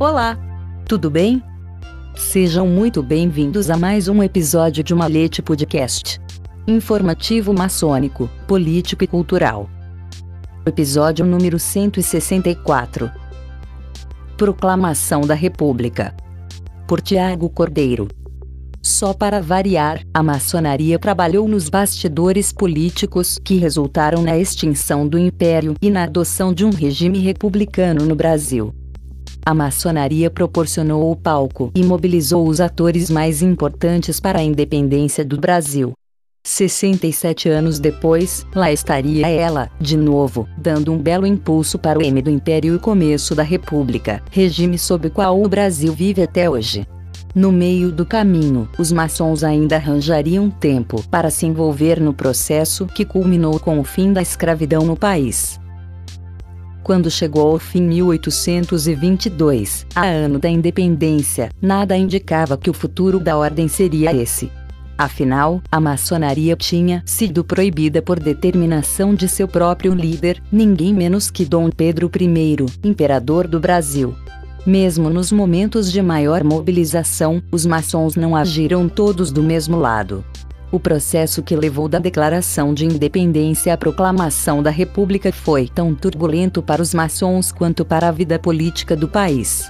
Olá! Tudo bem? Sejam muito bem-vindos a mais um episódio de Malete Podcast. Informativo maçônico, político e cultural. Episódio número 164. Proclamação da República. Por Tiago Cordeiro. Só para variar, a maçonaria trabalhou nos bastidores políticos que resultaram na extinção do império e na adoção de um regime republicano no Brasil. A maçonaria proporcionou o palco e mobilizou os atores mais importantes para a independência do Brasil. 67 anos depois, lá estaria ela, de novo, dando um belo impulso para o M do Império e o começo da República, regime sob o qual o Brasil vive até hoje. No meio do caminho, os maçons ainda arranjariam tempo para se envolver no processo que culminou com o fim da escravidão no país. Quando chegou ao fim 1822, a ano da independência, nada indicava que o futuro da ordem seria esse. Afinal, a maçonaria tinha sido proibida por determinação de seu próprio líder, ninguém menos que Dom Pedro I, imperador do Brasil. Mesmo nos momentos de maior mobilização, os maçons não agiram todos do mesmo lado. O processo que levou da declaração de independência à proclamação da República foi tão turbulento para os maçons quanto para a vida política do país.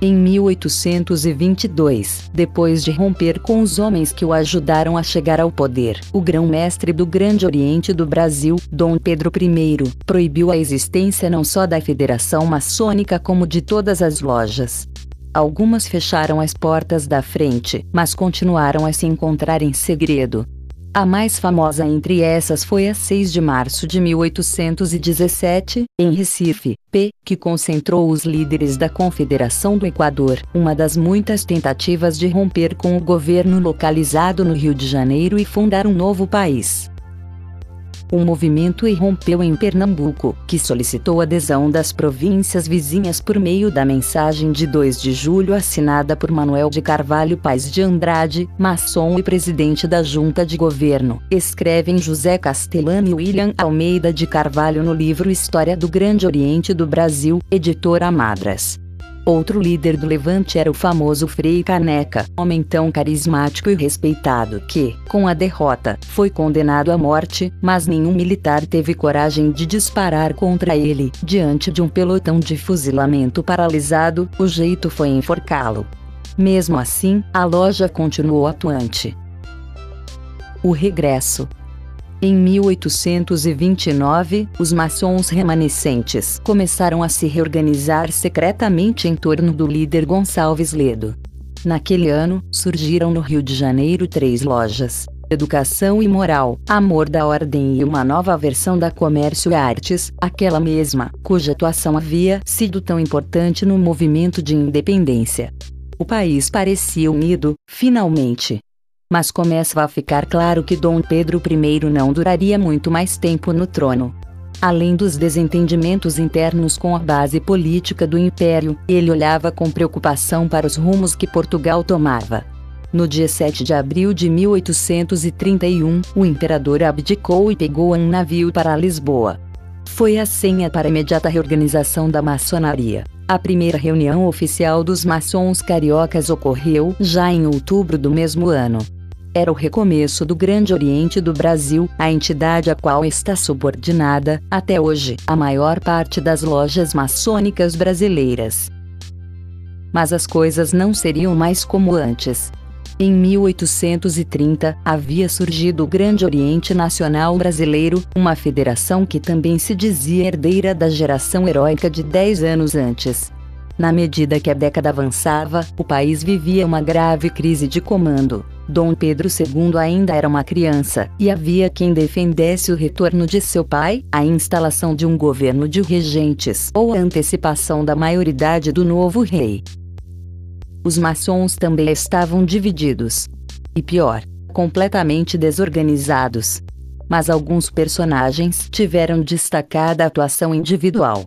Em 1822, depois de romper com os homens que o ajudaram a chegar ao poder, o grão-mestre do Grande Oriente do Brasil, Dom Pedro I, proibiu a existência não só da Federação Maçônica como de todas as lojas. Algumas fecharam as portas da frente, mas continuaram a se encontrar em segredo. A mais famosa entre essas foi a 6 de março de 1817, em Recife, P, que concentrou os líderes da Confederação do Equador, uma das muitas tentativas de romper com o governo localizado no Rio de Janeiro e fundar um novo país. O movimento irrompeu em Pernambuco, que solicitou adesão das províncias vizinhas por meio da mensagem de 2 de julho assinada por Manuel de Carvalho Paz de Andrade, maçom e presidente da Junta de Governo. Escrevem José Castellano e William Almeida de Carvalho no livro História do Grande Oriente do Brasil, editora Madras. Outro líder do levante era o famoso Frei Caneca, homem tão carismático e respeitado que, com a derrota, foi condenado à morte, mas nenhum militar teve coragem de disparar contra ele. Diante de um pelotão de fuzilamento paralisado, o jeito foi enforcá-lo. Mesmo assim, a loja continuou atuante. O regresso. Em 1829, os maçons remanescentes começaram a se reorganizar secretamente em torno do líder Gonçalves Ledo. Naquele ano, surgiram no Rio de Janeiro três lojas: Educação e Moral, Amor da Ordem e uma nova versão da Comércio e Artes, aquela mesma, cuja atuação havia sido tão importante no movimento de independência. O país parecia unido, finalmente, mas começa a ficar claro que Dom Pedro I não duraria muito mais tempo no trono. Além dos desentendimentos internos com a base política do império, ele olhava com preocupação para os rumos que Portugal tomava. No dia 7 de abril de 1831, o imperador abdicou e pegou um navio para Lisboa. Foi a senha para a imediata reorganização da maçonaria. A primeira reunião oficial dos maçons cariocas ocorreu já em outubro do mesmo ano era o recomeço do Grande Oriente do Brasil, a entidade a qual está subordinada, até hoje, a maior parte das lojas maçônicas brasileiras. Mas as coisas não seriam mais como antes. Em 1830, havia surgido o Grande Oriente Nacional Brasileiro, uma federação que também se dizia herdeira da geração heróica de 10 anos antes. Na medida que a década avançava, o país vivia uma grave crise de comando. Dom Pedro II ainda era uma criança, e havia quem defendesse o retorno de seu pai, a instalação de um governo de regentes ou a antecipação da maioridade do novo rei. Os maçons também estavam divididos. E pior, completamente desorganizados. Mas alguns personagens tiveram destacada atuação individual.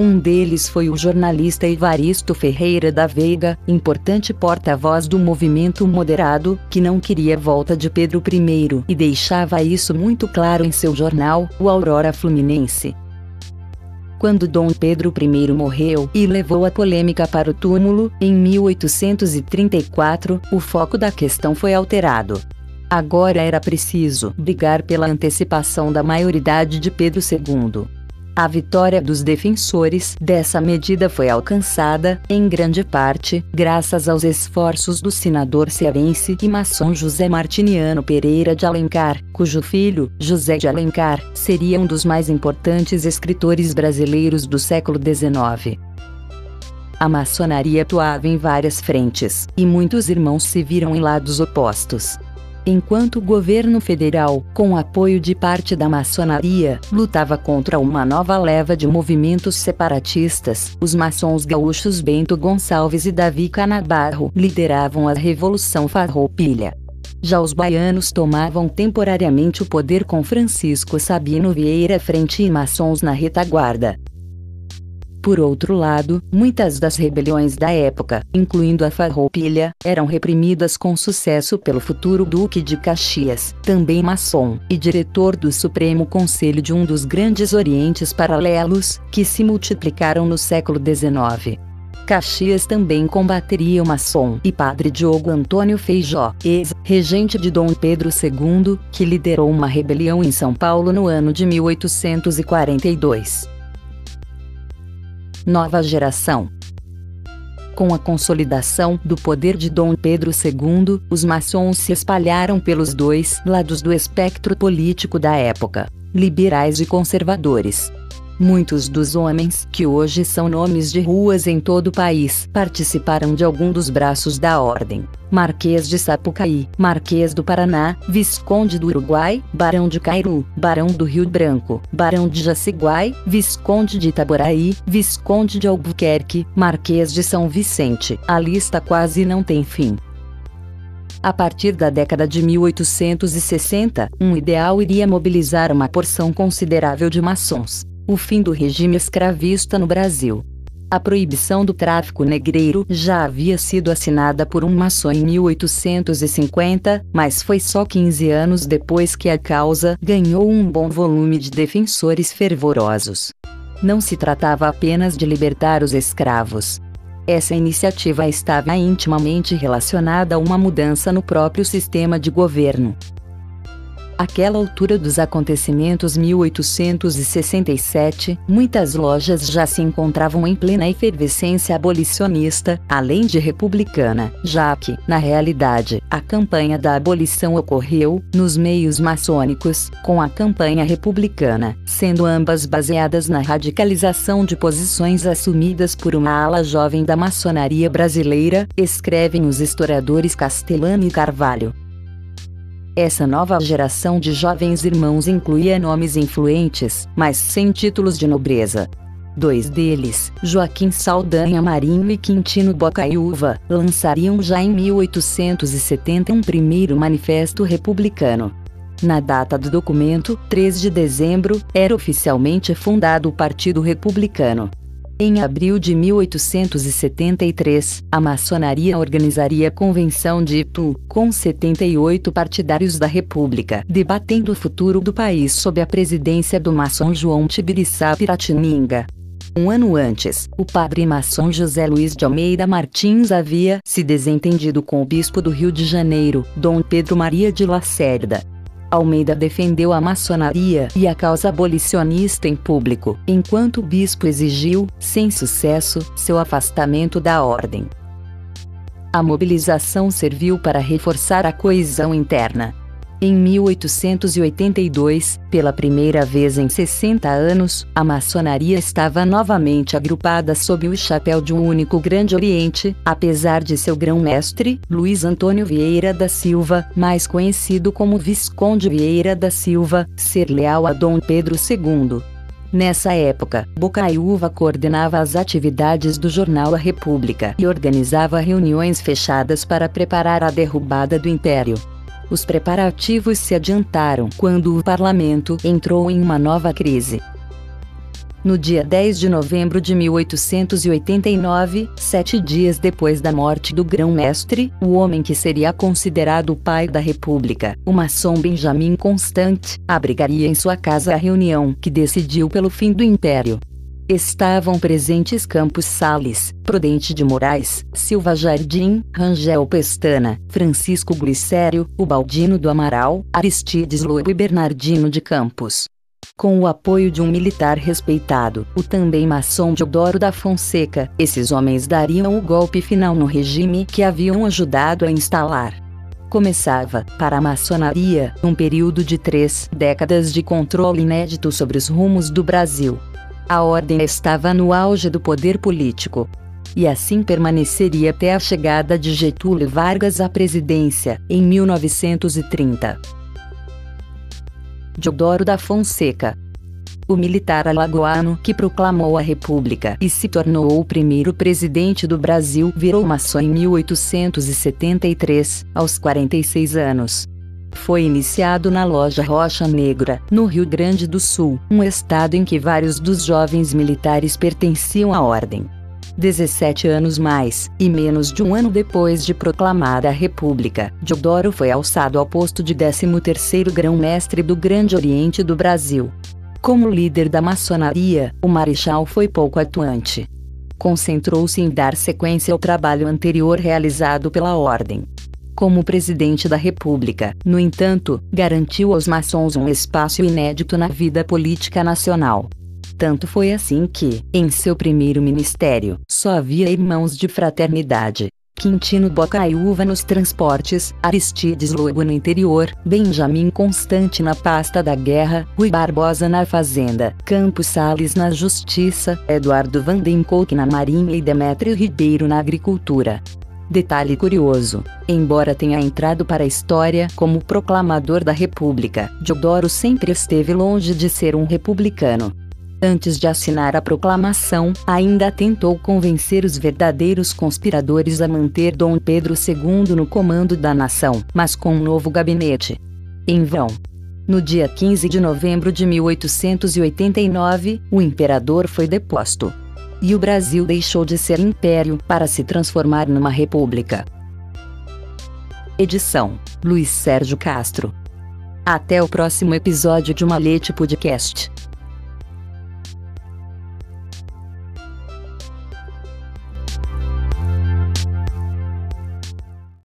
Um deles foi o jornalista Evaristo Ferreira da Veiga, importante porta-voz do movimento moderado, que não queria volta de Pedro I e deixava isso muito claro em seu jornal, o Aurora Fluminense. quando Dom Pedro I morreu e levou a polêmica para o túmulo, em 1834, o foco da questão foi alterado. Agora era preciso brigar pela antecipação da maioridade de Pedro II. A vitória dos defensores dessa medida foi alcançada, em grande parte, graças aos esforços do senador cearense e maçom José Martiniano Pereira de Alencar, cujo filho, José de Alencar, seria um dos mais importantes escritores brasileiros do século XIX. A maçonaria atuava em várias frentes, e muitos irmãos se viram em lados opostos. Enquanto o governo federal, com apoio de parte da maçonaria, lutava contra uma nova leva de movimentos separatistas, os maçons gaúchos Bento Gonçalves e Davi Canabarro lideravam a Revolução Farroupilha. Já os baianos tomavam temporariamente o poder com Francisco Sabino Vieira frente e maçons na retaguarda. Por outro lado, muitas das rebeliões da época, incluindo a Farroupilha, eram reprimidas com sucesso pelo futuro Duque de Caxias, também maçom, e diretor do Supremo Conselho de um dos grandes Orientes Paralelos, que se multiplicaram no século XIX. Caxias também combateria o maçom e padre Diogo Antônio Feijó, ex-regente de Dom Pedro II, que liderou uma rebelião em São Paulo no ano de 1842 nova geração. Com a consolidação do poder de Dom Pedro II, os maçons se espalharam pelos dois lados do espectro político da época, liberais e conservadores. Muitos dos homens, que hoje são nomes de ruas em todo o país, participaram de algum dos braços da ordem. Marquês de Sapucaí, Marquês do Paraná, Visconde do Uruguai, Barão de Cairu, Barão do Rio Branco, Barão de Jaciguai, Visconde de Itaboraí, Visconde de Albuquerque, Marquês de São Vicente. A lista quase não tem fim. A partir da década de 1860, um ideal iria mobilizar uma porção considerável de maçons o fim do regime escravista no Brasil. A proibição do tráfico negreiro já havia sido assinada por um maçom em 1850, mas foi só 15 anos depois que a causa ganhou um bom volume de defensores fervorosos. Não se tratava apenas de libertar os escravos. Essa iniciativa estava intimamente relacionada a uma mudança no próprio sistema de governo. Aquela altura dos acontecimentos 1867, muitas lojas já se encontravam em plena efervescência abolicionista, além de republicana, já que, na realidade, a campanha da abolição ocorreu, nos meios maçônicos, com a campanha republicana, sendo ambas baseadas na radicalização de posições assumidas por uma ala jovem da maçonaria brasileira, escrevem os historiadores Castellani e Carvalho. Essa nova geração de jovens irmãos incluía nomes influentes, mas sem títulos de nobreza. Dois deles, Joaquim Saldanha Marinho e Quintino Bocaiúva, lançariam já em 1870 um primeiro manifesto republicano. Na data do documento, 3 de dezembro, era oficialmente fundado o Partido Republicano. Em abril de 1873, a maçonaria organizaria a Convenção de Itu, com 78 partidários da República, debatendo o futuro do país sob a presidência do maçom João Tibiriçá Piratininga. Um ano antes, o padre maçom José Luiz de Almeida Martins havia se desentendido com o bispo do Rio de Janeiro, Dom Pedro Maria de Lacerda, Almeida defendeu a maçonaria e a causa abolicionista em público, enquanto o bispo exigiu, sem sucesso, seu afastamento da ordem. A mobilização serviu para reforçar a coesão interna. Em 1882, pela primeira vez em 60 anos, a maçonaria estava novamente agrupada sob o chapéu de um único Grande Oriente, apesar de seu grão-mestre, Luiz Antônio Vieira da Silva, mais conhecido como Visconde Vieira da Silva, ser leal a Dom Pedro II. Nessa época, Bocaiúva coordenava as atividades do jornal A República e organizava reuniões fechadas para preparar a derrubada do Império. Os preparativos se adiantaram quando o parlamento entrou em uma nova crise. No dia 10 de novembro de 1889, sete dias depois da morte do grão-mestre, o homem que seria considerado o pai da República, o maçom Benjamin Constant, abrigaria em sua casa a reunião que decidiu pelo fim do Império. Estavam presentes Campos Sales, Prudente de Moraes, Silva Jardim, Rangel Pestana, Francisco Glicério, Ubaldino do Amaral, Aristides Lobo e Bernardino de Campos. Com o apoio de um militar respeitado, o também maçom Diodoro da Fonseca, esses homens dariam o golpe final no regime que haviam ajudado a instalar começava, para a maçonaria, um período de três décadas de controle inédito sobre os rumos do Brasil. A ordem estava no auge do poder político. E assim permaneceria até a chegada de Getúlio Vargas à presidência, em 1930. Diodoro da Fonseca o militar alagoano que proclamou a República e se tornou o primeiro presidente do Brasil, virou maçom em 1873, aos 46 anos. Foi iniciado na loja Rocha Negra, no Rio Grande do Sul, um estado em que vários dos jovens militares pertenciam à ordem. 17 anos mais, e menos de um ano depois de proclamada a República, Diodoro foi alçado ao posto de 13º grão-mestre do Grande Oriente do Brasil. Como líder da maçonaria, o Marechal foi pouco atuante. Concentrou-se em dar sequência ao trabalho anterior realizado pela Ordem como presidente da República, no entanto, garantiu aos maçons um espaço inédito na vida política nacional. Tanto foi assim que, em seu primeiro ministério, só havia irmãos de fraternidade. Quintino Bocaiúva nos transportes, Aristides Lobo no interior, Benjamin Constante na pasta da guerra, Rui Barbosa na fazenda, Campos Sales na justiça, Eduardo Vandenkolk na marinha e Demétrio Ribeiro na agricultura. Detalhe curioso: embora tenha entrado para a história como proclamador da República, Diodoro sempre esteve longe de ser um republicano. Antes de assinar a proclamação, ainda tentou convencer os verdadeiros conspiradores a manter Dom Pedro II no comando da nação, mas com um novo gabinete. Em vão. No dia 15 de novembro de 1889, o imperador foi deposto e o Brasil deixou de ser império para se transformar numa república. Edição: Luiz Sérgio Castro. Até o próximo episódio de Malete Podcast.